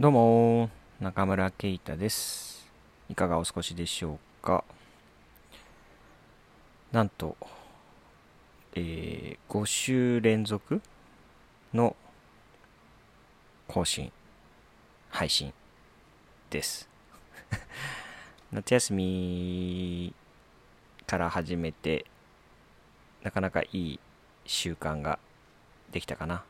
どうも、中村圭太です。いかがお過ごしでしょうか。なんと、えー、5週連続の更新、配信です。夏休みから始めて、なかなかいい習慣ができたかな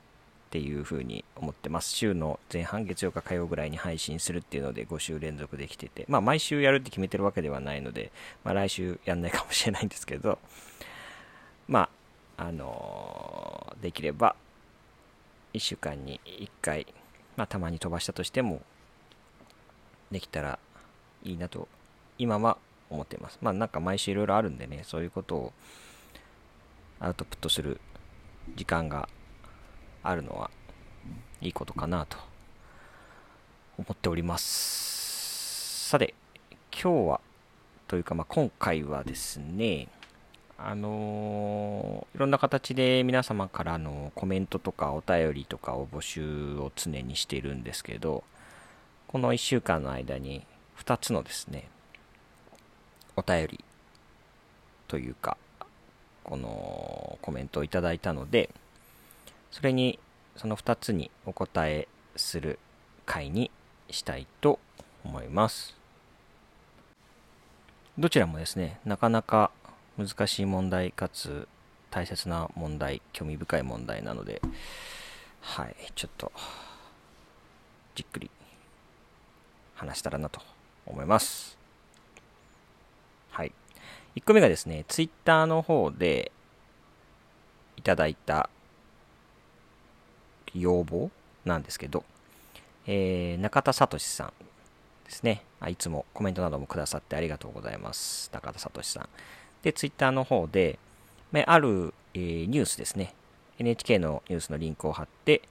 っていうふうに思ってます。週の前半月曜か火曜ぐらいに配信するっていうので5週連続できてて、まあ毎週やるって決めてるわけではないので、まあ来週やんないかもしれないんですけど、まあ、あのーできれば1週間に1回、まあたまに飛ばしたとしても、できたらいいなと今は思ってます。まあなんか毎週いろいろあるんでね、そういうことをアウトプットする時間があるのはいいことかなと思っております。さて、今日は、というか、まあ、今回はですね、あのーいろんな形で皆様からのコメントとかお便りとかを募集を常にしているんですけど、この1週間の間に2つのですね、お便りというか、このコメントをいただいたので、それにその2つにお答えする回にしたいと思います。どちらもですね、なかなか難しい問題かつ大切な問題、興味深い問題なので、はい、ちょっとじっくり話したらなと思います。はい。1個目がですね、ツイッターの方でいただいた要望なんですけど、えー中田聡さんですねあ。いつもコメントなどもくださってありがとうございます。中田聡さん。で、ツイッターの方で、ある、えーニュースですね。NHK のニュースのリンクを貼って、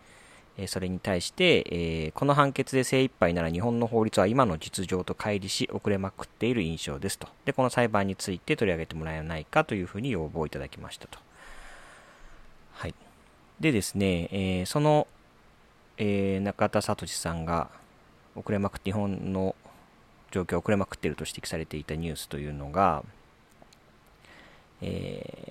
えそれに対して、えーこの判決で精一杯なら日本の法律は今の実情と乖離し遅れまくっている印象ですと。で、この裁判について取り上げてもらえないかというふうに要望をいただきましたと。でですね、えーその、えー中田聡さんが遅れまくって日本の状況が遅れまくっていると指摘されていたニュースというのが、え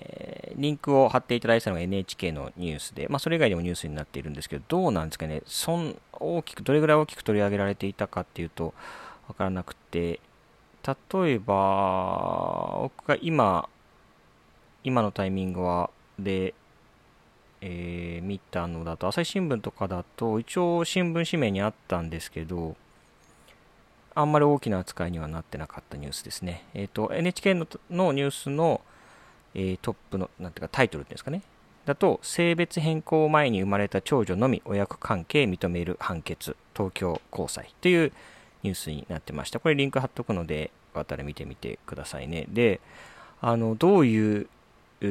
ーリンクを貼っていただいたのが NHK のニュースで、まあ、それ以外でもニュースになっているんですけど、どうなんですかね、そん大きくどれぐらい大きく取り上げられていたかっていうと分からなくて、例えば、僕が今、今のタイミングはで、えー見たのだと、朝日新聞とかだと、一応新聞紙面にあったんですけど、あんまり大きな扱いにはなってなかったニュースですね。えっ、と、NHK ののニュースの、えートップの、なんていうか、タイトルっていうんですかね。だと、性別変更前に生まれた長女のみ親子関係認める判決、東京高裁というニュースになってました。これリンク貼っとくので、よかったら見てみてくださいね。で、あの、どういう、ニ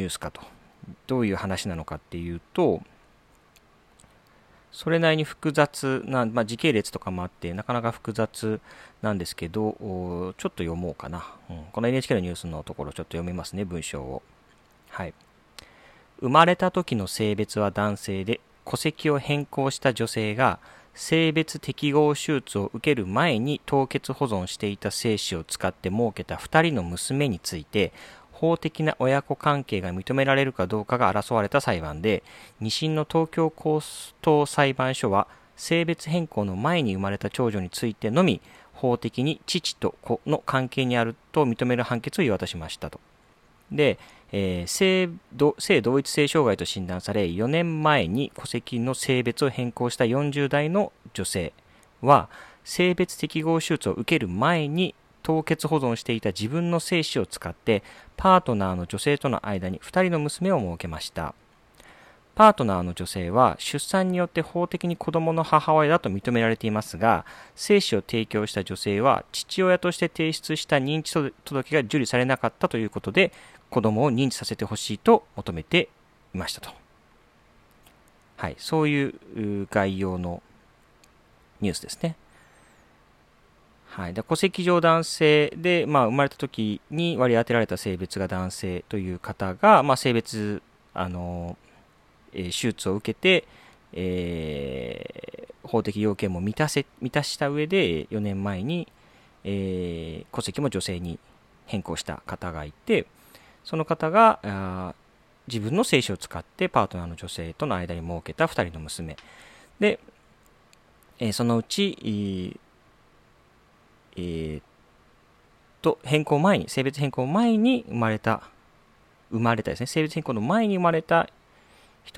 ュースかと、どういう話なのかっていうと、それなりに複雑な、まあ、時系列とかもあって、なかなか複雑なんですけど、ちょっと読もうかな、うん。この NHK のニュースのところちょっと読みますね、文章を。はい。生まれた時の性別は男性で、戸籍を変更した女性が、性別適合手術を受ける前に凍結保存していた精子を使って設けた2人の娘について、法的な親子関係が認められるかどうかが争われた裁判で、2審の東京高等裁判所は、性別変更の前に生まれた長女についてのみ、法的に父と子の関係にあると認める判決を言い渡しましたと。で、えー性同性同一性障害と診断され4年前に戸籍の性別を変更した40代の女性は性別適合手術を受ける前に凍結保存していた自分の精子を使ってパートナーの女性との間に2人の娘を設けました。パートナーの女性は出産によって法的に子供の母親だと認められていますが精子を提供した女性は父親として提出した認知届が受理されなかったということで子供を認知させてほしいと求めていましたと。はい、そういう概要のニュースですね。はい、で戸籍上男性で、まあ、生まれた時に割り当てられた性別が男性という方が、まあ、性別、あのえー手術を受けて、えー、法的要件も満たせ満たした上で4年前に、えー、戸籍も女性に変更した方がいてその方が自分の精子を使ってパートナーの女性との間に設けた2人の娘。で、えー、そのうち、えー、と変更前に性別変更前に生まれた生まれたですね。性別変更の前に生まれた1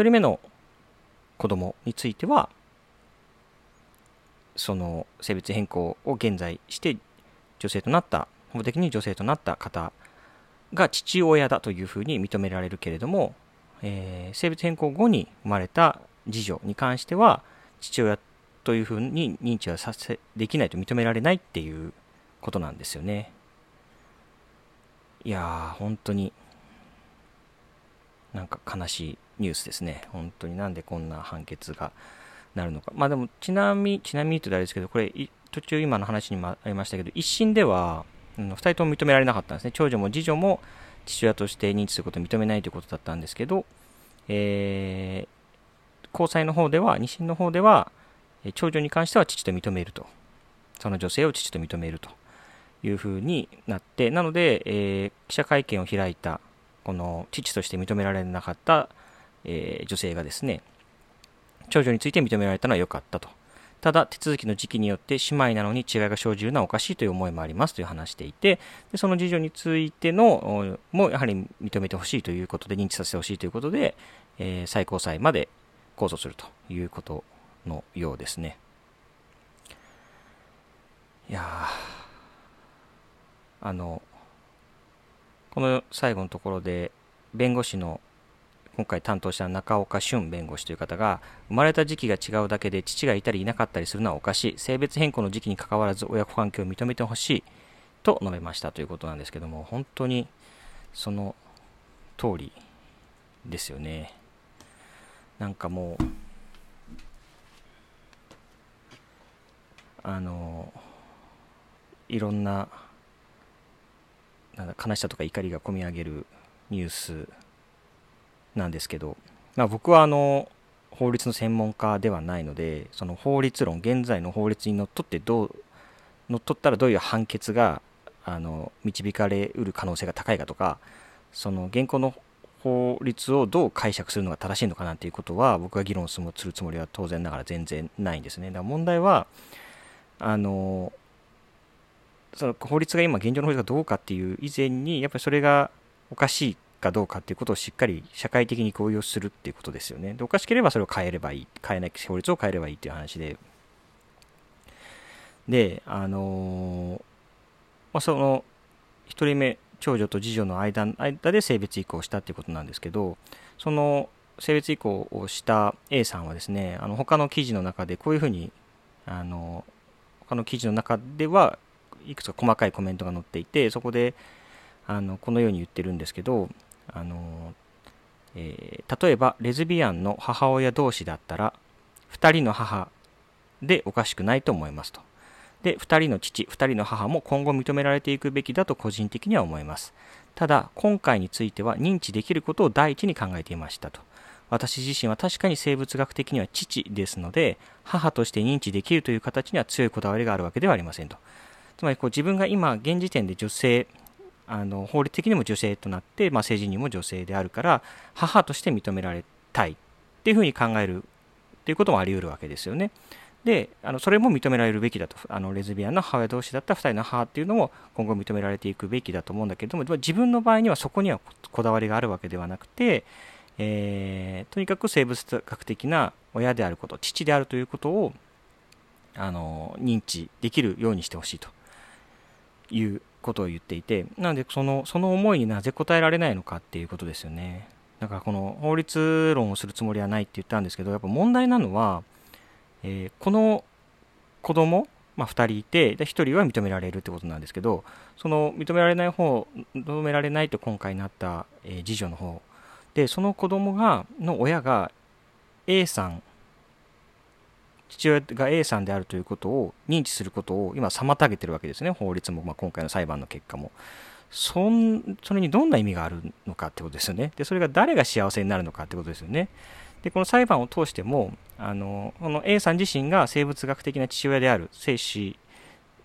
人目の子供についてはその性別変更を現在して女性となった法的に女性となった方が父親だというふうに認められるけれども、えー、性別変更後に生まれた次女に関しては父親というふうに認知はさせできないと認められないっていうことなんですよね。いやー本当になんか悲しいニュースですね。本当になんでこんな判決がなるのか。まあでも、ちなみに、ちなみにとあれですけど、これ、途中今の話にもありましたけど、一審では、うん、2人とも認められなかったんですね。長女も次女も父親として認知することを認めないということだったんですけど、えー、高裁の方では、2審の方では、長女に関しては父と認めると。その女性を父と認めるというふうになって、なので、えー、記者会見を開いた、この父として認められなかった、えー、女性がですね、長女について認められたのは良かったと。ただ、手続きの時期によって姉妹なのに違いが生じるのはおかしいという思いもありますという話していて、でその次女についてのもやはり認めてほしいということで、認知させてほしいということで、えー、最高裁まで控訴するということのようですね。いやあの、この最後のところで、弁護士の今回担当した中岡俊弁護士という方が、生まれた時期が違うだけで父がいたりいなかったりするのはおかしい。性別変更の時期にかかわらず親子関係を認めてほしい。と述べましたということなんですけども、本当にその通りですよね。なんかもう、あの、いろんな、なんだ悲しさとか怒りがこみ上げるニュースなんですけど、まあ、僕はあの法律の専門家ではないのでその法律論現在の法律にのっとってどうのっとったらどういう判決があの導かれうる可能性が高いかとかその現行の法律をどう解釈するのが正しいのかなということは僕が議論するつもりは当然ながら全然ないんですね。だから問題はあのその法律が今現状の法律がどうかっていう以前にやっぱりそれがおかしいかどうかっていうことをしっかり社会的に合意をするっていうことですよね。でおかしければそれを変えればいい。変えない法律を変えればいいっていう話で。で、あのー、まあ、その、1人目、長女と次女の間間で性別移行したっていうことなんですけど、その性別移行をした A さんはですね、あの他の記事の中でこういうふうに、あの、他の記事の中ではいくつか細かいコメントが載っていて、そこで、あのこのように言ってるんですけど、あのえー、例えばレズビアンの母親同士だったら2人の母でおかしくないと思いますと。で、2人の父、2人の母も今後認められていくべきだと個人的には思います。ただ、今回については認知できることを第一に考えていましたと。私自身は確かに生物学的には父ですので、母として認知できるという形には強いこだわりがあるわけではありませんと。つまりこう自分が今現時点で女性あの法律的にも女性となって、まあ、成人にも女性であるから母として認められたいっていうふうに考えるっていうこともあり得るわけですよね。であのそれも認められるべきだとあのレズビアンの母親同士だった2人の母っていうのも今後認められていくべきだと思うんだけれども自分の場合にはそこにはこだわりがあるわけではなくて、えー、とにかく生物学的な親であること父であるということをあの認知できるようにしてほしいということを言っていて、なのでその、その思いになぜ答えられないのかっていうことですよね。だからこの法律論をするつもりはないって言ったんですけど、やっぱ問題なのは、えー、この子供、まあ、2人いて、で1人は認められるってことなんですけど、その認められない方、認められないと今回なった、えー、次女の方で、その子供が、の親が A さん父親が A さんであるということを認知することを今妨げてるわけですね。法律も、まあ、今回の裁判の結果も。そんそれにどんな意味があるのかってことですよね。でそれが誰が幸せになるのかってことですよね。でこの裁判を通してもあのこの A さん自身が生物学的な父親である精子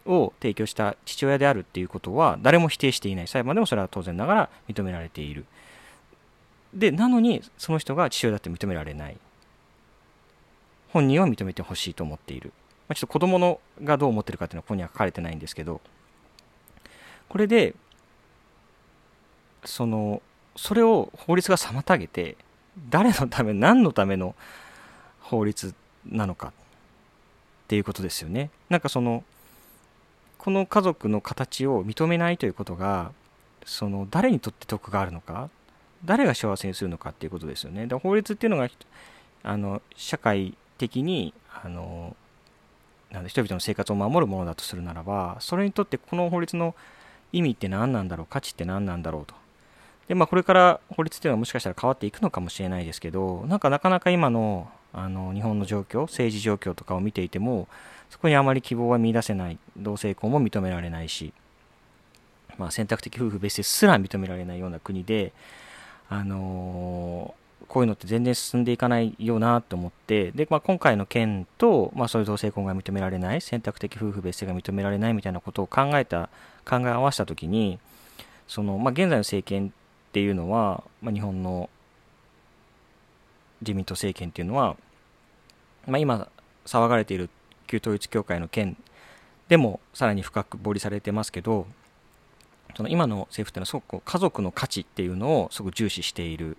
を提供した父親であるっていうことは誰も否定していない。裁判でもそれは当然ながら認められている。でなのにその人が父親だって認められない。本人は認めてほしいと思っている、まあ、ちょっと子供のがどう思ってるかっていうのはここには書かれてないんですけど。これでそのそれを法律が妨げて誰のため何のための法律なのかっていうことですよね。なんかそのこの家族の形を認めないということがその誰にとって得があるのか誰が幸せにするのかっていうことですよね。で法律っていうのがあの社会的にあのなん人々の生活を守るものだとするならばそれにとってこの法律の意味って何なんだろう価値って何なんだろうと。でまあ、これから法律っていうのはもしかしたら変わっていくのかもしれないですけどなんかなかなか今のあの日本の状況政治状況とかを見ていてもそこにあまり希望は見出せない同性婚も認められないし、まあ、選択的夫婦別姓すら認められないような国で、あのー、こういうのって全然進んでいかないよなと思ってで、まあ、今回の件と、まあ、そういう同性婚が認められない選択的夫婦別姓が認められないみたいなことを考えた考え合わせた時にその、まあ、現在の政権っていうのは、まあ、日本の自民党政権っていうのは、まあ、今騒がれている旧統一教会の件でもさらに深く掘りされてますけどその今の政府っていうのはすごく家族の価値っていうのをすごく重視している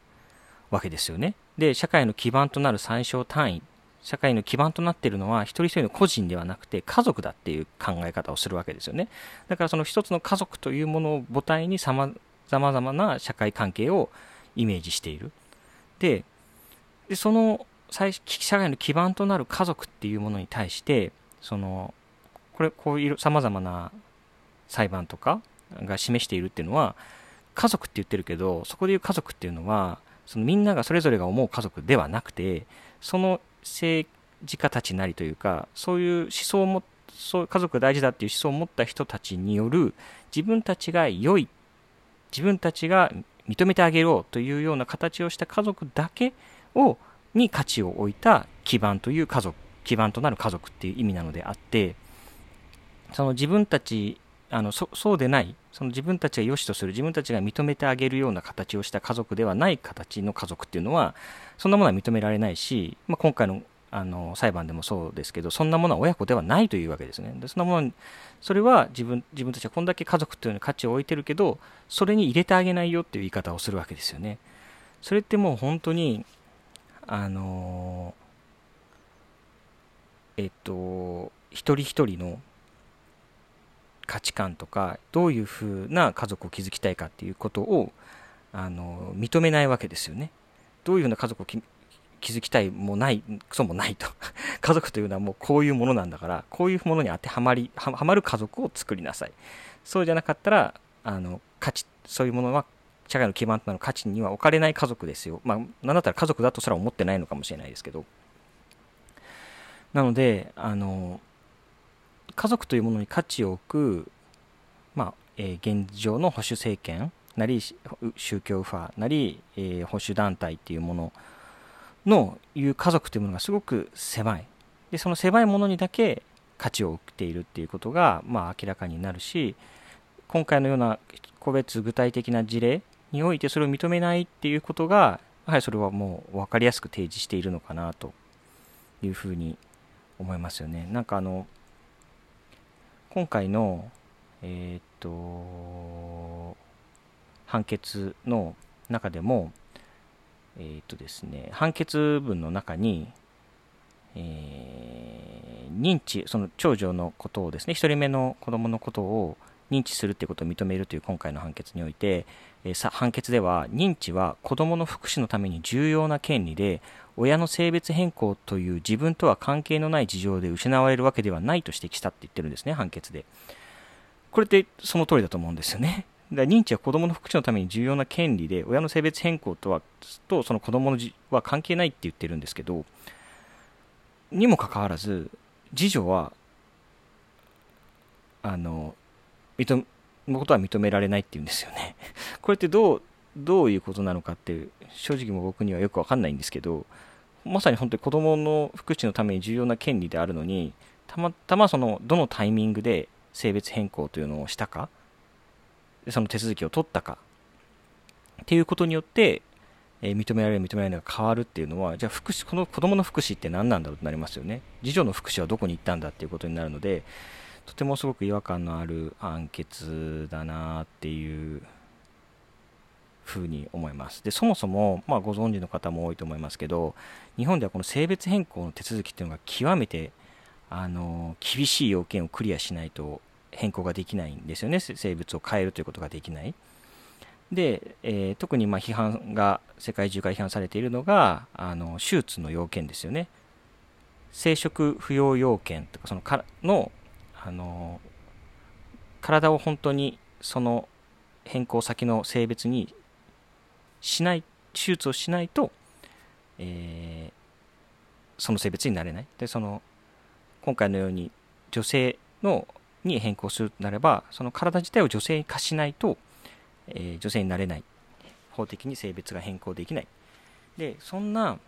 わけですよね。で社会の基盤となる最小単位社会の基盤となっているのは一人一人の個人ではなくて家族だっていう考え方をするわけですよね。だからその一つの家族というものを母体にさまざまな社会関係をイメージしている。で、でその社会の基盤となる家族っていうものに対してそのこれこういうさまざまな裁判とかが示しているっていうのは家族って言ってるけどそこでいう家族っていうのはそのみんながそれぞれが思う家族ではなくてその政治家たちなりというかそういう思想をもそう家族が大事だっていう思想を持った人たちによる自分たちが良い自分たちが認めてあげようというような形をした家族だけをに価値を置いた基盤という家族基盤となる家族っていう意味なのであってその自分たちあのそそうでないその自分たちが良しとする自分たちが認めてあげるような形をした家族ではない形の家族っていうのはそんなものは認められないし、まあ、今回のあの裁判でもそうですけどそんなものは親子ではないというわけですね。でそんなものそれは自分自分たちはこんだけ家族というのに価値を置いてるけどそれに入れてあげないよっていう言い方をするわけですよね。それってもう本当にあのえっと一人一人の価値観とかどういうふうな家族を築きたいかっていうことをあの認めないわけですよね。どういうふうな家族を築きたいもないクソもないと 家族というのはもうこういうものなんだからこういうものに当てはまりはまる家族を作りなさいそうじゃなかったらあの価値そういうものは社会の基盤となる価値には置かれない家族ですよ。まあ、なんだったら家族だとすら思ってないのかもしれないですけど。なので、あの、家族というものに価値を置く、まあ、えー、現状の保守政権なり、宗教右派なり、えー、保守団体っていうもののいう家族というものがすごく狭い。で、その狭いものにだけ価値を置いているっていうことが、まあ、明らかになるし、今回のような個別具体的な事例においてそれを認めないっていうことが、やはりそれはもう分かりやすく提示しているのかなというふうに思いますよね。なんかあの、今回の、え、っと、判決の中でも、え、っとですね、判決文の中に、えー、認知、その長女のことをですね、1人目の子供のことを認知するということを認めるという今回の判決において、えー、判決では認知は子どもの福祉のために重要な権利で親の性別変更という自分とは関係のない事情で失われるわけではないと指摘したって言ってるんですね判決でこれってその通りだと思うんですよねだ認知は子どもの福祉のために重要な権利で親の性別変更とはとその子どものは関係ないって言ってるんですけどにもかかわらず次女はあの認のことは認められないっていうんですよね。これってどう、どういうことなのかって正直も僕にはよくわかんないんですけど、まさに本当に子どもの福祉のために重要な権利であるのにたまたまそのどのタイミングで性別変更というのをしたかその手続きを取ったかっていうことによって、えー、認められる認められないが変わるっていうのはじゃあ福祉この子どもの福祉って何なんだろうとなりますよね。次女の福祉はどこに行ったんだっていうことになるのでとてもすごく違和感のある判決だなっていうふうに思います。で、そもそも、まあ、ご存知の方も多いと思いますけど、日本ではこの性別変更の手続きっていうのが極めて、あの、厳しい要件をクリアしないと変更ができないんですよね。性別を変えるということができない。で、えー、特にま批判が、世界中から批判されているのが、あの、手術の要件ですよね。生殖不要要件とか、そのかの、あの、体を本当にその変更先の性別にしない手術をしないと、えー、その性別になれない。でその今回のように女性のに変更するとなればその体自体を女性化しないと、えー、女性になれない。法的に性別が変更できない。でそんな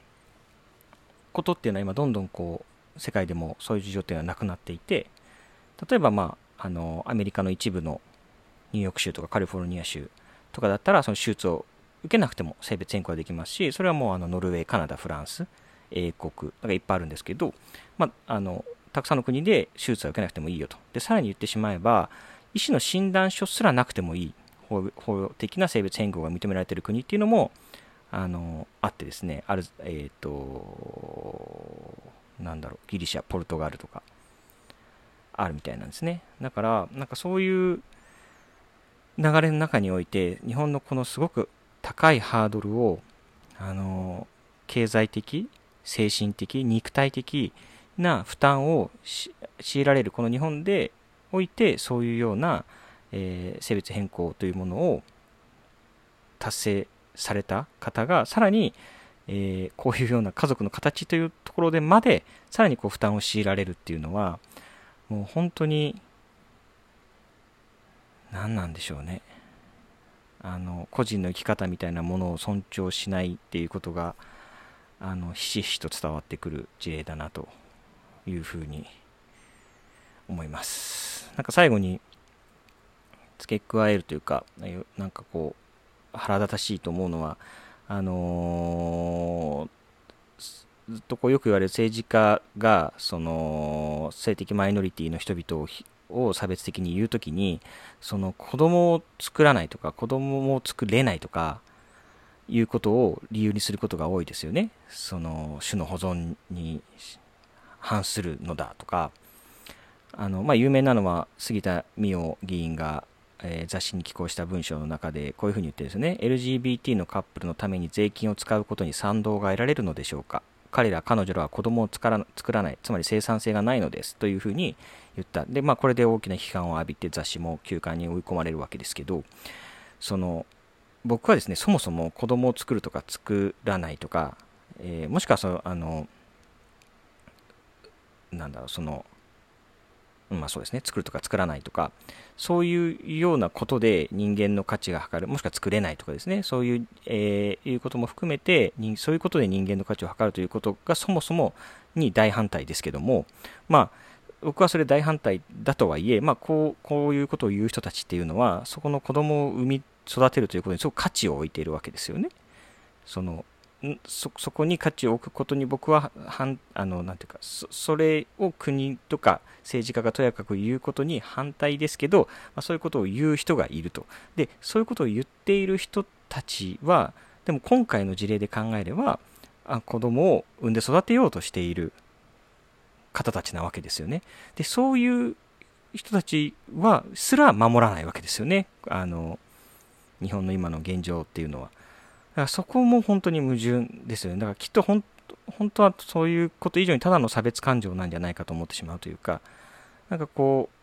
ことっていうのは今どんどんこう世界でもそういう事情っていうのはなくなっていて例えばまああのアメリカの一部のニューヨーク州とかカリフォルニア州とかだったらその手術を受けなくても性別変更はできますし、それはもうあのノルウェー、カナダ、フランス、英国、なんかいっぱいあるんですけど、まあ、あのたくさんの国で手術は受けなくてもいいよと。で、さらに言ってしまえば、医師の診断書すらなくてもいい法法的な性別変更が認められている国っていうのも、あの、あってですね、ある、えっ、ー、と、なんだろう、ギリシャ、ポルトガルとか、あるみたいなんですね。だから、なんかそういう流れの中において、日本のこのすごく高いハードルをあの経済的精神的肉体的な負担を強いられるこの日本でおいてそういうような、えー、性別変更というものを達成された方がさらに、えー、こういうような家族の形というところでまでさらにこう負担を強いられるっていうのはもう本当に何なんでしょうね。あの個人の生き方みたいなものを尊重しないっていうことがあのひしひしと伝わってくる事例だなというふうに思います。なんか最後に付け加えるというかなんかこう腹立たしいと思うのはあのー、ずっとこうよく言われる政治家がその性的マイノリティの人々をを差別的に言うときに、その子供を作らないとか、子供を作れないとか、いうことを理由にすることが多いですよね。その種の保存に反するのだとか、あの、まあ、有名なのは杉田水脈議員が、えー、雑誌に寄稿した文章の中でこういうふうに言ってですね、LGBT のカップルのために税金を使うことに賛同が得られるのでしょうか。彼ら、彼女らは子供を作ら作らない、つまり生産性がないのです。というふうに言った。で、まあ、これで大きな批判を浴びて雑誌も休刊に追い込まれるわけですけど、その、僕はですね、そもそも子供を作るとか作らないとか、えー、もしくはその、あの、なんだろう、その、まあそうですね、作るとか作らないとか、そういうようなことで人間の価値が測る、もしくは作れないとかですね、そういう、えー、いうことも含めて、そういうことで人間の価値を測るということがそもそもに大反対ですけども、まあ、僕はそれ大反対だとはいえ、まあ、こうこういうことを言う人たちっていうのは、そこの子供を産み育てるということにすごく価値を置いているわけですよね。そのそそこに価値を置くことに僕は反あのなんていうかそそれを国とか政治家がとやかく言うことに反対ですけど、まあ、そういうことを言う人がいるとでそういうことを言っている人たちはでも今回の事例で考えればあ子供を産んで育てようとしている方たちなわけですよねでそういう人たちはすら守らないわけですよねあの日本の今の現状っていうのは。だからそこも本当に矛盾ですよね。だからきっと本当はそういうこと以上にただの差別感情なんじゃないかと思ってしまうというか、なんかこう、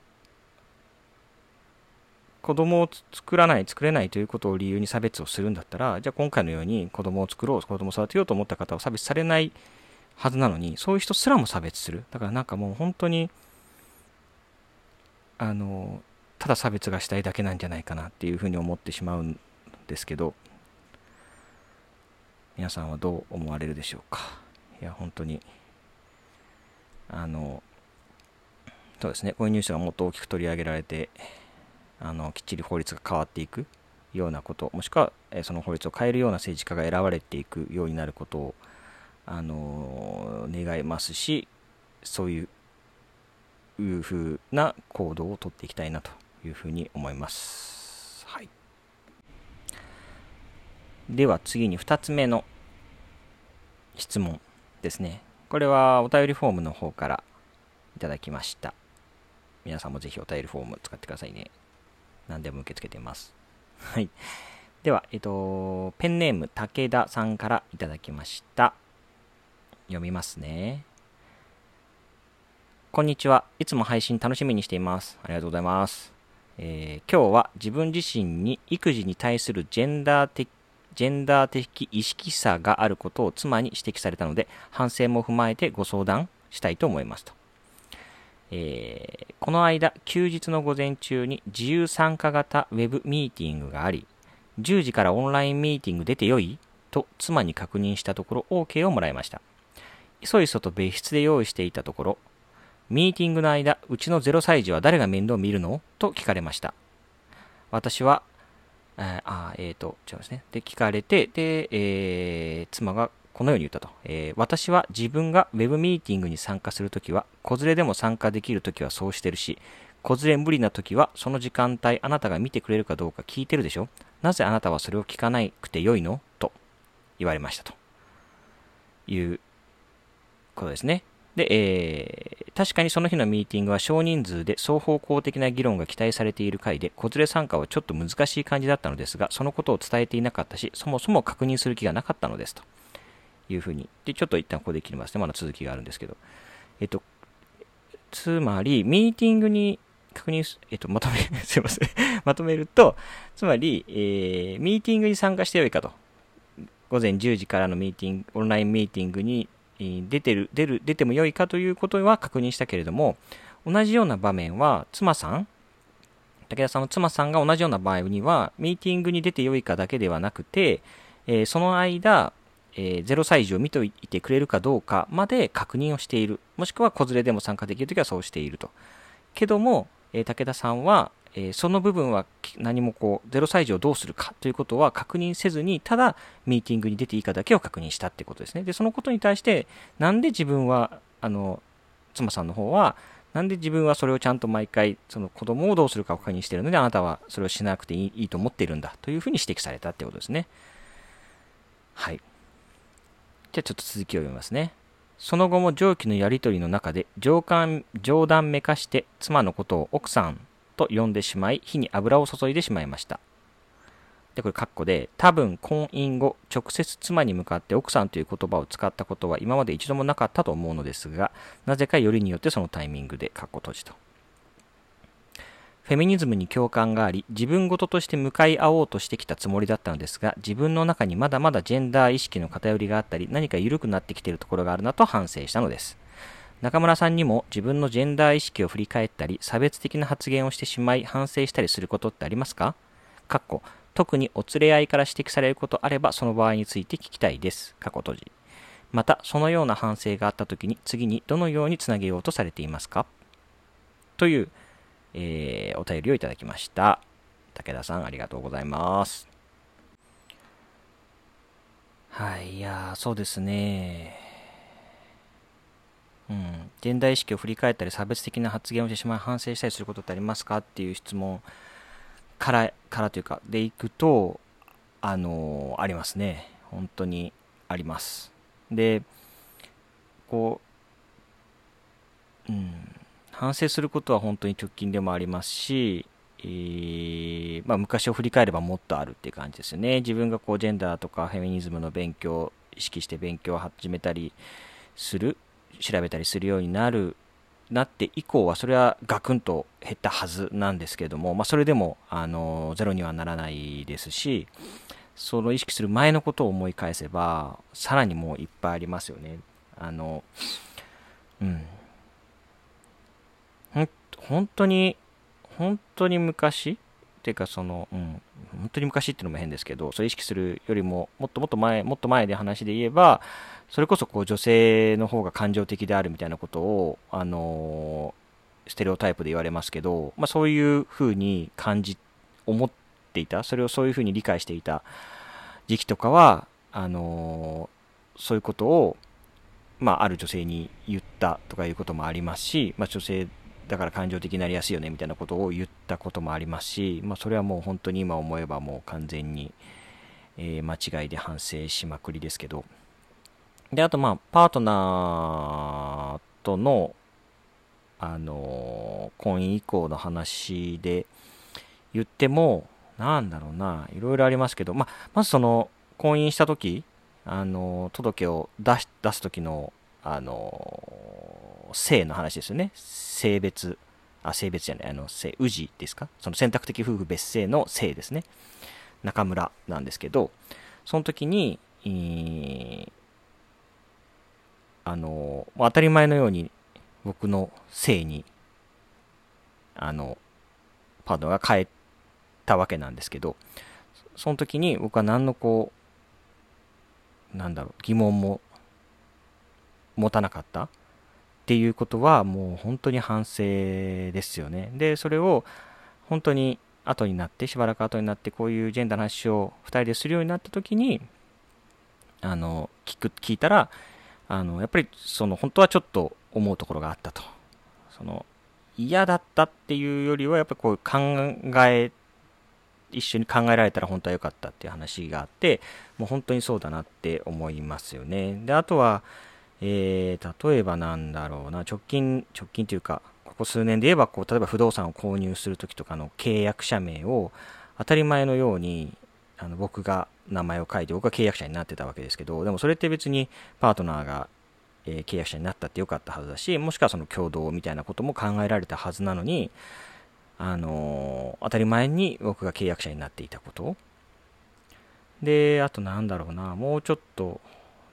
子供を作らない、作れないということを理由に差別をするんだったら、じゃあ今回のように子供を作ろう、子供を育てようと思った方は差別されないはずなのに、そういう人すらも差別する。だからなんかもう本当に、あの、ただ差別がしたいだけなんじゃないかなっていうふうに思ってしまうんですけど、皆さんはどう思われるでしょうか？いや、本当に、あの、そうですね、こういうニュースがもっと大きく取り上げられて、あの、きっちり法律が変わっていくようなこと、もしくは、えその法律を変えるような政治家が選ばれていくようになることを、あの、願いますし、そういう、いうふうな行動をとっていきたいなというふうに思います。はい。では次に2つ目の質問ですね。これはお便りフォームの方からいただきました。皆さんもぜひお便りフォーム使ってくださいね。何でも受け付けてます。はい。では、えっと、ペンネーム武田さんからいただきました。読みますね。こんにちは。いつも配信楽しみにしています。ありがとうございます。えー、今日は自分自身に育児に対するジェンダー的ジェンダー的意識差があることを妻に指摘されたので、反省も踏まえてご相談したいと思いますと。えー、この間、休日の午前中に自由参加型ウェブミーティングがあり、10時からオンラインミーティング出てよいと妻に確認したところ OK をもらいました。いそいそと別室で用意していたところ、ミーティングの間、うちの0歳児は誰が面倒を見るの？と聞かれました。私は、えー、あ、えっ、ー、と、違いますね。で、聞かれて、で、えー、妻がこのように言ったと。えー、私は自分が Web ミーティングに参加するときは、子連れでも参加できるときはそうしてるし、子連れ無理なときは、その時間帯あなたが見てくれるかどうか聞いてるでしょ？なぜあなたはそれを聞かなくてよいの？と言われましたと。いうことですね。で、えー、確かにその日のミーティングは少人数で双方向的な議論が期待されている回で、子連れ参加はちょっと難しい感じだったのですが、そのことを伝えていなかったし、そもそも確認する気がなかったのですというふうに。で、ちょっと一旦ここで切りますね。まだ続きがあるんですけど。えっと、つまり、ミーティングに確認す、えっと、まとめ、すいませんまとめると、つまり、えー、ミーティングに参加してよいかと。午前10時からのミーティング、オンラインミーティングに出てる、出る、出ても良いかということは確認したけれども、同じような場面は、妻さん、武田さんの妻さんが同じような場合には、ミーティングに出て良いかだけではなくて、えー、その間、えー、0歳児を見ていてくれるかどうかまで確認をしている。もしくは子連れでも参加できるときはそうしていると。けども、えー、武田さんは、え、その部分は何もこう、0歳児をどうするかということは確認せずに、ただ、ミーティングに出ていいかだけを確認したってことですね。で、そのことに対して、なんで自分は、あの、妻さんの方は、なんで自分はそれをちゃんと毎回、その子供をどうするかを確認しているので、あなたはそれをしなくていいいいと思っているんだというふうに指摘されたってことですね。はい。じゃあちょっと続きを読みますね。その後も上記のやりとりの中で、冗談冗談めかして妻のことを奥さんと呼んでしまい、火に油を注いでしまいました。で、これ、カッコで、多分、婚姻後、直接妻に向かって奥さんという言葉を使ったことは今まで一度もなかったと思うのですが、なぜかよりによってそのタイミングで、カッコ閉じと。フェミニズムに共感があり、自分事として向かい合おうとしてきたつもりだったのですが、自分の中にまだまだジェンダー意識の偏りがあったり、何か緩くなってきているところがあるなと反省したのです。中村さんにも自分のジェンダー意識を振り返ったり、差別的な発言をしてしまい反省したりすることってありますかかっこ特にお連れ合いから指摘されることあれば、その場合について聞きたいです。過去閉じ。また、そのような反省があったときに、次にどのようにつなげようとされていますか？という、えー、お便りをいただきました。武田さん、ありがとうございます。はい、いやそうですね。うん、現代意識を振り返ったり差別的な発言をしてしまい反省したりすることってありますかっていう質問からからというかでいくとあのありますね。本当にあります。でこう、うん、反省することは本当に直近でもありますし、えー、まあ、昔を振り返ればもっとあるっていう感じですよね。自分がこうジェンダーとかフェミニズムの勉強を意識して勉強を始めたりする。調べたりするようになるなって以降はそれはガクンと減ったはずなんですけども、まあ、それでもあのゼロにはならないですしその意識する前のことを思い返せばさらにもういっぱいありますよね。あのうん本当に本当に昔っていうかその、うん、本当に昔っていうのも変ですけど、それ意識するよりも、もっともっと前、もっと前で話で言えば、それこそこう女性の方が感情的であるみたいなことを、あのステレオタイプで言われますけど、まあ、そういうふうに感じ、思っていた、それをそういうふうに理解していた時期とかは、あのそういうことを、まあ、ある女性に言ったとかいうこともありますし、まあ、女性だから感情的になりやすいよねみたいなことを言ったこともありますし、まあ、それはもう本当に今思えばもう完全に、えー、間違いで反省しまくりですけど。であとまあパートナーとのあのー、婚姻以降の話で言ってもなんだろうないろいろありますけど、まあ、まずその婚姻した時あのー、届を出し出す時のあの性の話ですよね。性別、あ、性別じゃない、あの、性、氏ですか？その選択的夫婦別姓の性ですね。中村なんですけど、その時に、あの、当たり前のように僕の性に、あの、パートナーが変えたわけなんですけど、その時に僕は何のこう、なんだろう、疑問も持たなかったっていうことはもう本当に反省ですよね。で、それを本当に後になって、しばらく後になってこういうジェンダーの話を2人でするようになった時に、あの、聞く、聞いたら、あの、やっぱりその本当はちょっと思うところがあったと。その、嫌だったっていうよりは、やっぱりこう考え、一緒に考えられたら本当は良かったっていう話があって、もう本当にそうだなって思いますよね。で、あとは、えー、例えばなんだろうな、直近、直近というか、ここ数年で言えば、こう、例えば不動産を購入するときとかの契約者名を当たり前のように、あの僕が名前を書いて、僕が契約者になってたわけですけど、でもそれって別にパートナーが、え、契約者になったってよかったはずだし、もしくはその共同みたいなことも考えられたはずなのに、あの、当たり前に僕が契約者になっていたこと。で、あとなんだろうな、もうちょっと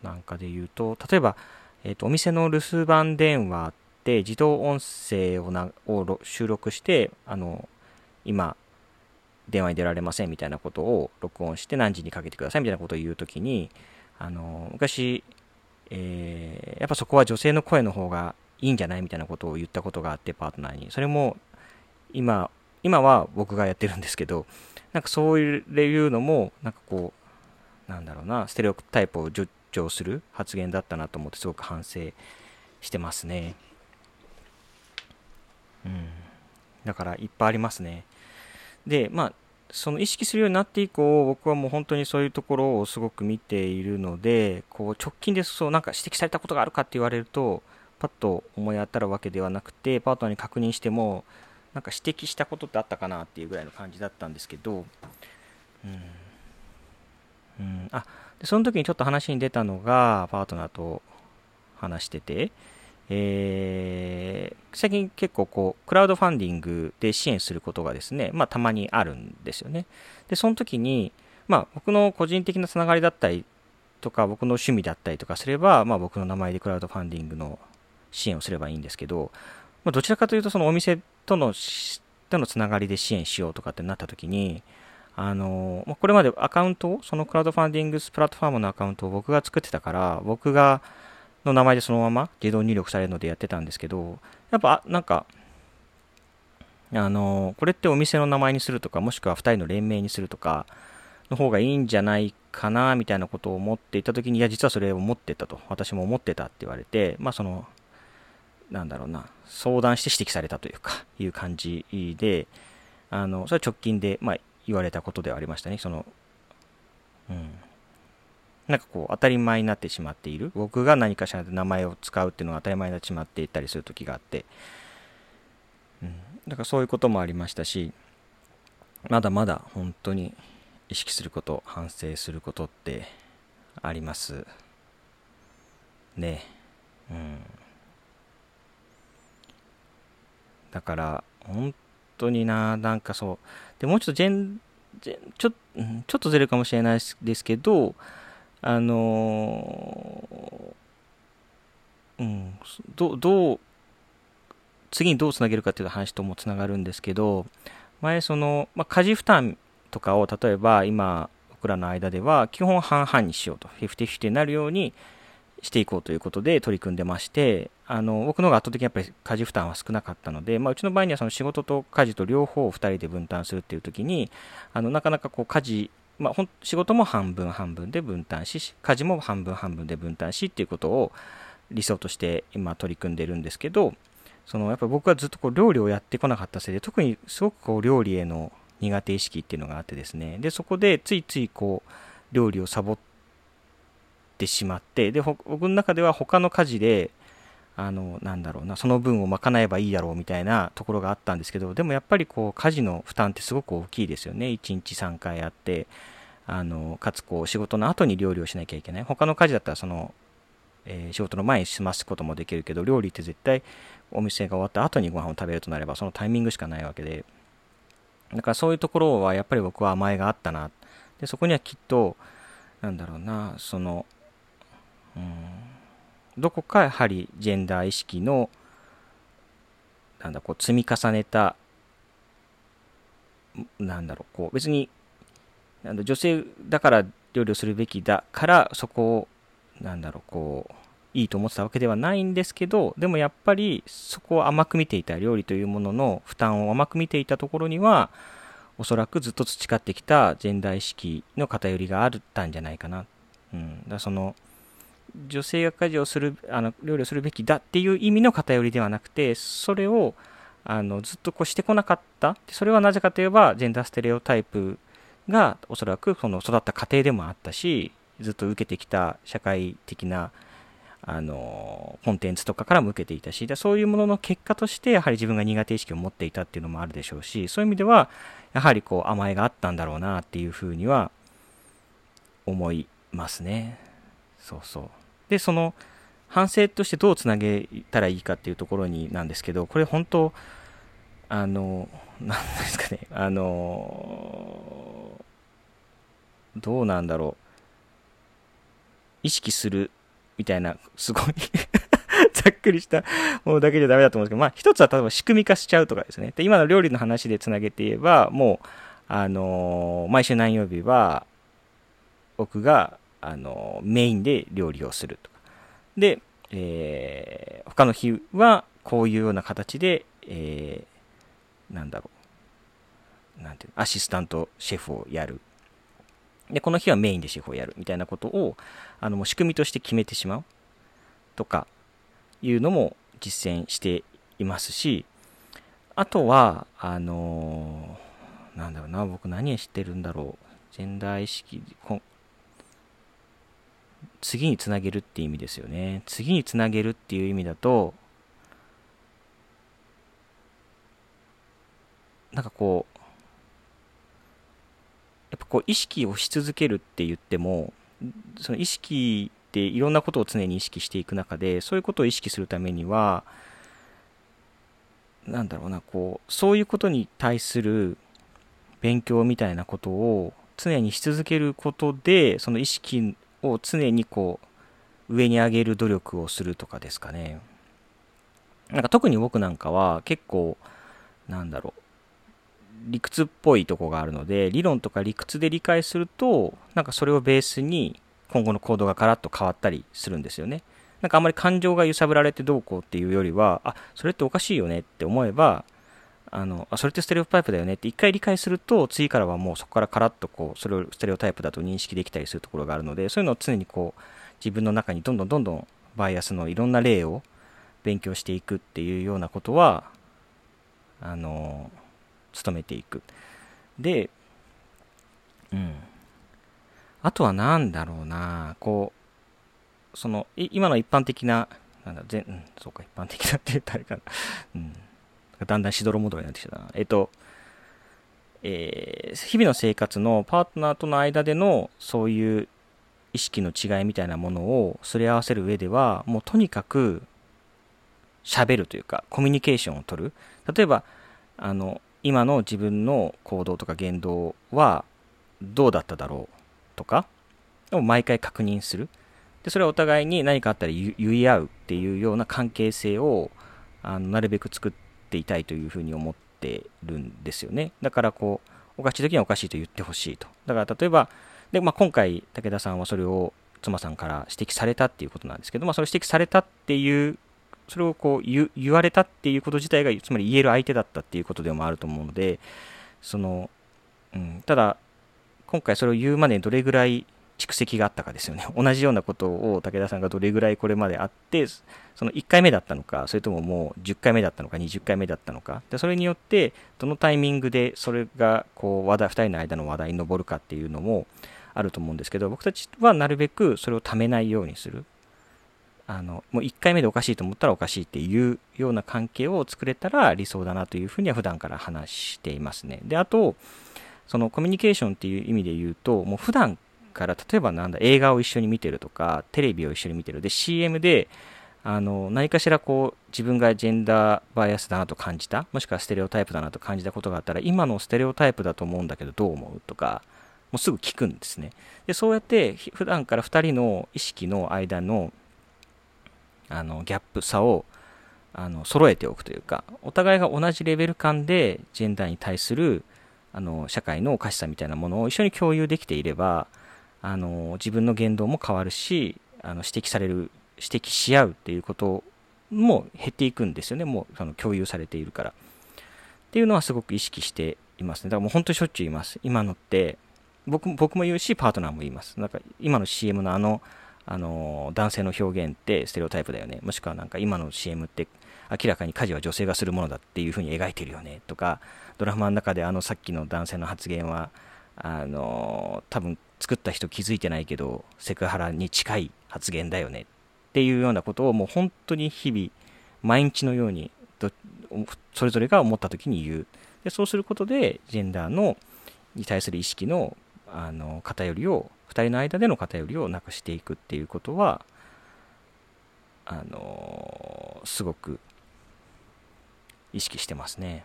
なんかで言うと、例えば、えっ、ー、と、お店の留守番電話って自動音声をなを収録して、あの、今、電話に出られませんみたいなことを録音して何時にかけてくださいみたいなことを言うときに、あの、昔、えー、やっぱそこは女性の声の方がいいんじゃないみたいなことを言ったことがあって、パートナーに。それも、今、今は僕がやってるんですけど、なんかそういうのも、なんかこう、なんだろうな、ステレオタイプを張する発言だったなと思ってすごく反省してますね。うん。だからいっぱいありますね。で、まあ、その意識するようになって以降、僕はもう本当にそういうところをすごく見ているので、こう直近でそうなんか指摘されたことがあるかって言われると、パッと思い当たるわけではなくて、パートナーに確認しても、なんか指摘したことってあったかなっていうぐらいの感じだったんですけど、うん。うん、あ、でその時にちょっと話に出たのが、パートナーと話してて、えー、最近結構こう、クラウドファンディングで支援することがですね、まあたまにあるんですよね。で、その時に、まあ僕の個人的なつながりだったりとか、僕の趣味だったりとかすれば、まあ僕の名前でクラウドファンディングの支援をすればいいんですけど、まあ、どちらかというとそのお店との、とのつながりで支援しようとかってなった時に、あの、これまでアカウントを、そのクラウドファンディングスプラットフォームのアカウントを僕が作ってたから、僕が、の名前でそのまま自動入力されるのでやってたんですけど、やっぱ、なんか、あの、これってお店の名前にするとか、もしくは2人の連名にするとか、の方がいいんじゃないかな、みたいなことを思っていたときに、いや、実はそれを持ってたと。私も思ってたって言われて、まあ、その、なんだろうな、相談して指摘されたというか、いう感じで、あの、それは直近で、まあ、言われたことではありましたね。その、うん。なんかこう、当たり前になってしまっている。僕が何かしらで名前を使うっていうのが当たり前になってしまっていたりする時があって、うん。だからそういうこともありましたし、まだまだ本当に意識すること、反省することってあります。ね。うん。だから、本当にな、なんかそう、で、もうちょっとジェン、ジェンちょちょっとずれるかもしれないですけど、あのー、うん、どどう、次にどうつなげるかっていう話ともつながるんですけど、前その、まあ、家事負担とかを例えば今僕らの間では基本半々にしようと。50-50になるようにしていこうということで取り組んでましてあの僕の方が圧倒的にやっぱり家事負担は少なかったので、まあ、うちの場合にはその仕事と家事と両方を2人で分担するっていう時にあのなかなかこう家事まあ、仕事も半分半分で分担し家事も半分半分で分担しっていうことを理想として今取り組んでるんですけどそのやっぱ僕はずっとこう料理をやってこなかったせいで特にすごくこう料理への苦手意識っていうのがあってですね。でそこでついついこう料理をサボってしまってで僕の中では他の家事であのなんだろうなその分を賄えばいいだろうみたいなところがあったんですけどでもやっぱりこう家事の負担ってすごく大きいですよね。1日3回あってあのかつこう仕事の後に料理をしなきゃいけない。他の家事だったらその、えー、仕事の前に済ますこともできるけど料理って絶対お店が終わった後にご飯を食べるとなればそのタイミングしかないわけで。だからそういうところはやっぱり僕は甘えがあったな。でそこにはきっとなんだろうなそのうんどこかやはりジェンダー意識のなんだこう積み重ねたなんだろうこう別に女性だから料理をするべきだからそこをなんだろうこういいと思ってたわけではないんですけどでもやっぱりそこを甘く見ていた料理というものの負担を甘く見ていたところにはおそらくずっと培ってきたジェンダー意識の偏りがあったんじゃないかな、うん、だその女性が家事をするあの料理をするべきだっていう意味の偏りではなくてそれをあのずっとこうしてこなかった。それはなぜかといえばジェンダーステレオタイプがおそらくその育った家庭でもあったしずっと受けてきた社会的なあのコンテンツとかからも受けていたしそういうものの結果としてやはり自分が苦手意識を持っていたっていうのもあるでしょうしそういう意味ではやはりこう甘えがあったんだろうなっていうふうには思いますね。そうそう。でその反省としてどうつなげたらいいかっていうところになんですけどこれ本当あの何ですかね。あのどうなんだろう。意識するみたいなすごい ざっくりしたものだけじゃダメだと思うんですけどまあ一つは例えば仕組み化しちゃうとかですね。で今の料理の話でつなげて言えばもうあの毎週何曜日は僕があのメインで料理をするとか。で、えー、他の日はこういうような形で、えー、なんだろう、なんていうアシスタントシェフをやる。で、この日はメインでシェフをやる。みたいなことを、あの、もう仕組みとして決めてしまうとかいうのも実践していますし、あとは、あのー、なんだろうな、僕何知ってるんだろう。ジェンダー意識、次につなげるっていう意味ですよね。次につなげるっていう意味だと、なんかこう、やっぱこう意識をし続けるって言っても、その意識っていろんなことを常に意識していく中で、そういうことを意識するためには、なんだろうな、こう、そういうことに対する勉強みたいなことを常にし続けることで、その意識を常にこう上に上げる努力をするとかですかね。なんか特に僕なんかは結構なんだろう理屈っぽいとこがあるので理論とか理屈で理解するとなんかそれをベースに今後の行動がガラッと変わったりするんですよね。なんかあんまり感情が揺さぶられてどうこうっていうよりはあそれっておかしいよねって思えばあのあそれってステレオタイプだよねって一回理解すると次からはもうそこからカラッとこうそれをステレオタイプだと認識できたりするところがあるのでそういうのを常にこう自分の中にどんどんどんどんバイアスのいろんな例を勉強していくっていうようなことはあの努めていく。でうん。あとは何だろうなこうその今の一般的ななんだ全、うん、そうか一般的なって言ったらあれかな。うん。だんだんしどろもどろになってきたな。えっと、えー、日々の生活のパートナーとの間でのそういう意識の違いみたいなものをすり合わせる上では、もうとにかく喋るというか、コミュニケーションを取る。例えば、あの、今の自分の行動とか言動はどうだっただろうとか、を毎回確認する。で、それはお互いに何かあったら言い合うっていうような関係性を、あのなるべく作ってていたいというふうに思ってるんですよね。だからこう、おかしい時にはおかしいと言ってほしいと。だから例えば、で、まあ、今回武田さんはそれを妻さんから指摘されたっていうことなんですけど、まあ、それ指摘されたっていう、それをこう言言われたっていうこと自体が、つまり言える相手だったっていうことでもあると思うので、その、うん、ただ、今回それを言うまでにどれぐらい蓄積があったかですよね。同じようなことを武田さんがどれぐらいこれまであって、その1回目だったのか、それとももう10回目だったのか、20回目だったのか、でそれによって、どのタイミングでそれがこう話題2人の間の話題に上るかっていうのもあると思うんですけど、僕たちはなるべくそれをためないようにする。あのもう1回目でおかしいと思ったらおかしいっていうような関係を作れたら理想だなというふうには普段から話していますね。で、あと、そのコミュニケーションっていう意味で言うと、もう普段から例えばなんだ映画を一緒に見てるとかテレビを一緒に見てる。で CM であの何かしらこう自分がジェンダーバイアスだなと感じたもしくはステレオタイプだなと感じたことがあったら今のステレオタイプだと思うんだけどどう思うとかもうすぐ聞くんですね。でそうやって普段から2人の意識の間のあのギャップ差をあの揃えておくというかお互いが同じレベル感でジェンダーに対するあの社会のおかしさみたいなものを一緒に共有できていればあの自分の言動も変わるしあの指摘される指摘し合うっていうことも減っていくんですよね。もうその共有されているから。っていうのはすごく意識していますね。だからもう本当にしょっちゅう言います。今のって僕僕も言うしパートナーも言います。なんか今の CM のあのあの男性の表現ってステレオタイプだよね。もしくはなんか今の CM って明らかに家事は女性がするものだっていうふうに描いてるよね。とかドラマの中であのさっきの男性の発言はあの多分作った人気づいてないけどセクハラに近い発言だよね。っていうようなことをもう本当に日々毎日のようにそれぞれが思った時に言う。でそうすることでジェンダーのに対する意識のあの偏りを2人の間での偏りをなくしていくっていうことはあのすごく意識してますね。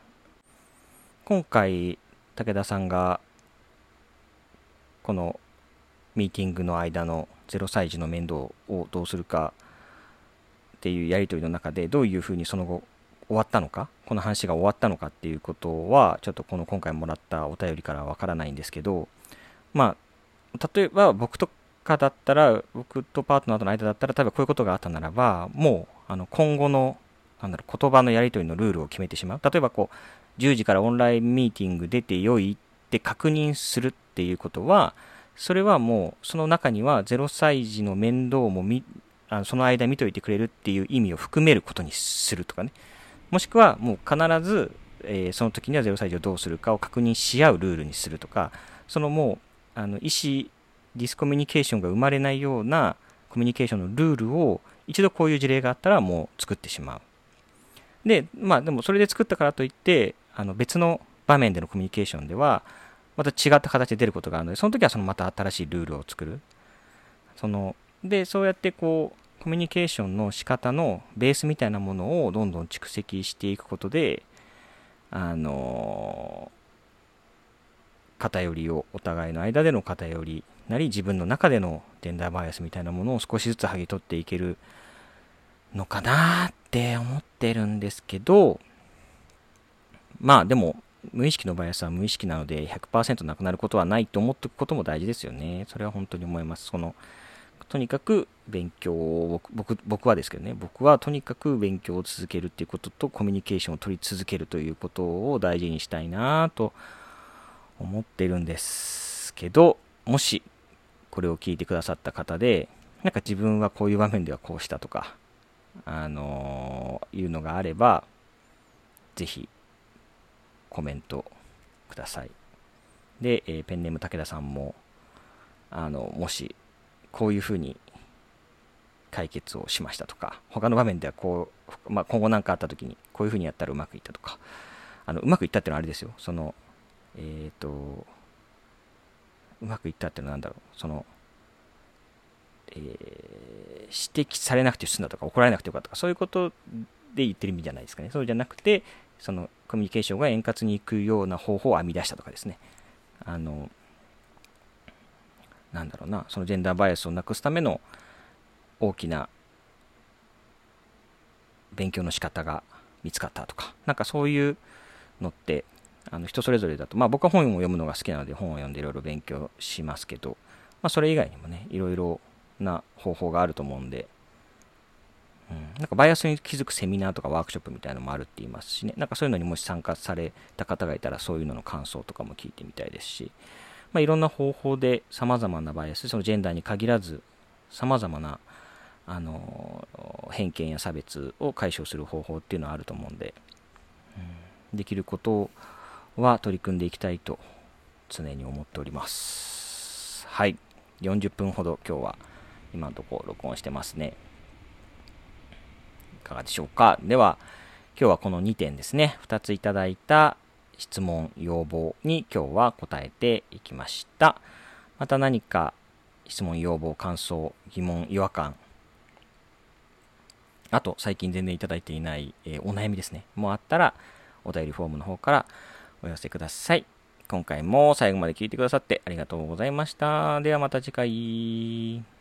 今回武田さんがこのミーティングの間の0歳児の面倒をどうするかっていうやり取りの中でどういうふうにその後終わったのかこの話が終わったのかっていうことはちょっとこの今回もらったお便りからわからないんですけどまあ例えば僕とかだったら僕とパートナーとの間だったら例えばこういうことがあったならばもうあの今後のなんだろう言葉のやり取りのルールを決めてしまう。例えばこう10時からオンラインミーティング出てよいって確認するっていうことはそれはもうその中には0歳児の面倒もみあのその間見といてくれるっていう意味を含めることにするとかね。もしくはもう必ず、えー、その時には0歳児をどうするかを確認し合うルールにするとかそのもうあの意思ディスコミュニケーションが生まれないようなコミュニケーションのルールを一度こういう事例があったらもう作ってしまう。でまあでもそれで作ったからといってあの別の場面でのコミュニケーションではまた違った形で出ることがあるので、その時はそのまた新しいルールを作る。その、で、そうやってこう、コミュニケーションの仕方のベースみたいなものをどんどん蓄積していくことで、あの偏りを、お互いの間での偏りなり、自分の中でのジェンダーバイアスみたいなものを少しずつ剥ぎ取っていけるのかなって思ってるんですけど、まあでも、無意識のバイアスは無意識なので100%なくなることはないと思っておくことも大事ですよね。それは本当に思います。そのとにかく勉強を僕僕はですけどね僕はとにかく勉強を続けるっていうこととコミュニケーションを取り続けるということを大事にしたいなと思ってるんですけどもしこれを聞いてくださった方でなんか自分はこういう場面ではこうしたとかあのー、いうのがあればぜひコメントください。で、えー、ペンネーム武田さんも、あの、もし、こういうふうに解決をしましたとか、他の場面ではこう、まあ、今後何かあった時に、こういうふうにやったらうまくいったとか、あの、うまくいったっていうのはあれですよ。その、えっ、ー、と、うまくいったっていうのは何だろう。その、えー、指摘されなくて済んだとか、怒られなくてよかったとか、そういうことで言ってる意味じゃないですかね。そうじゃなくて、そのコミュニケーションが円滑にいくような方法を編み出したとかですね。あの、なんだろうな、そのジェンダーバイアスをなくすための大きな勉強の仕方が見つかったとか、なんかそういうのって、あの人それぞれだと、まあ僕は本を読むのが好きなので本を読んでいろいろ勉強しますけど、まあそれ以外にもね、いろいろな方法があると思うんで、うん、なんかバイアスに気づくセミナーとかワークショップみたいなのもあるって言いますしね、なんかそういうのにもし参加された方がいたらそういうのの感想とかも聞いてみたいですし、まあ、いろんな方法で様々なバイアス、そのジェンダーに限らず様々なあの偏見や差別を解消する方法っていうのはあると思うんで、うん、できることは取り組んでいきたいと常に思っております。はい。40分ほど今日は今のところ録音してますね。かがでしょうか。では、今日はこの2点ですね。2ついただいた質問、要望に今日は答えていきました。また何か質問、要望、感想、疑問、違和感、あと最近全然いただいていない、えー、お悩みですね。もあったらお便りフォームの方からお寄せください。今回も最後まで聞いてくださってありがとうございました。ではまた次回。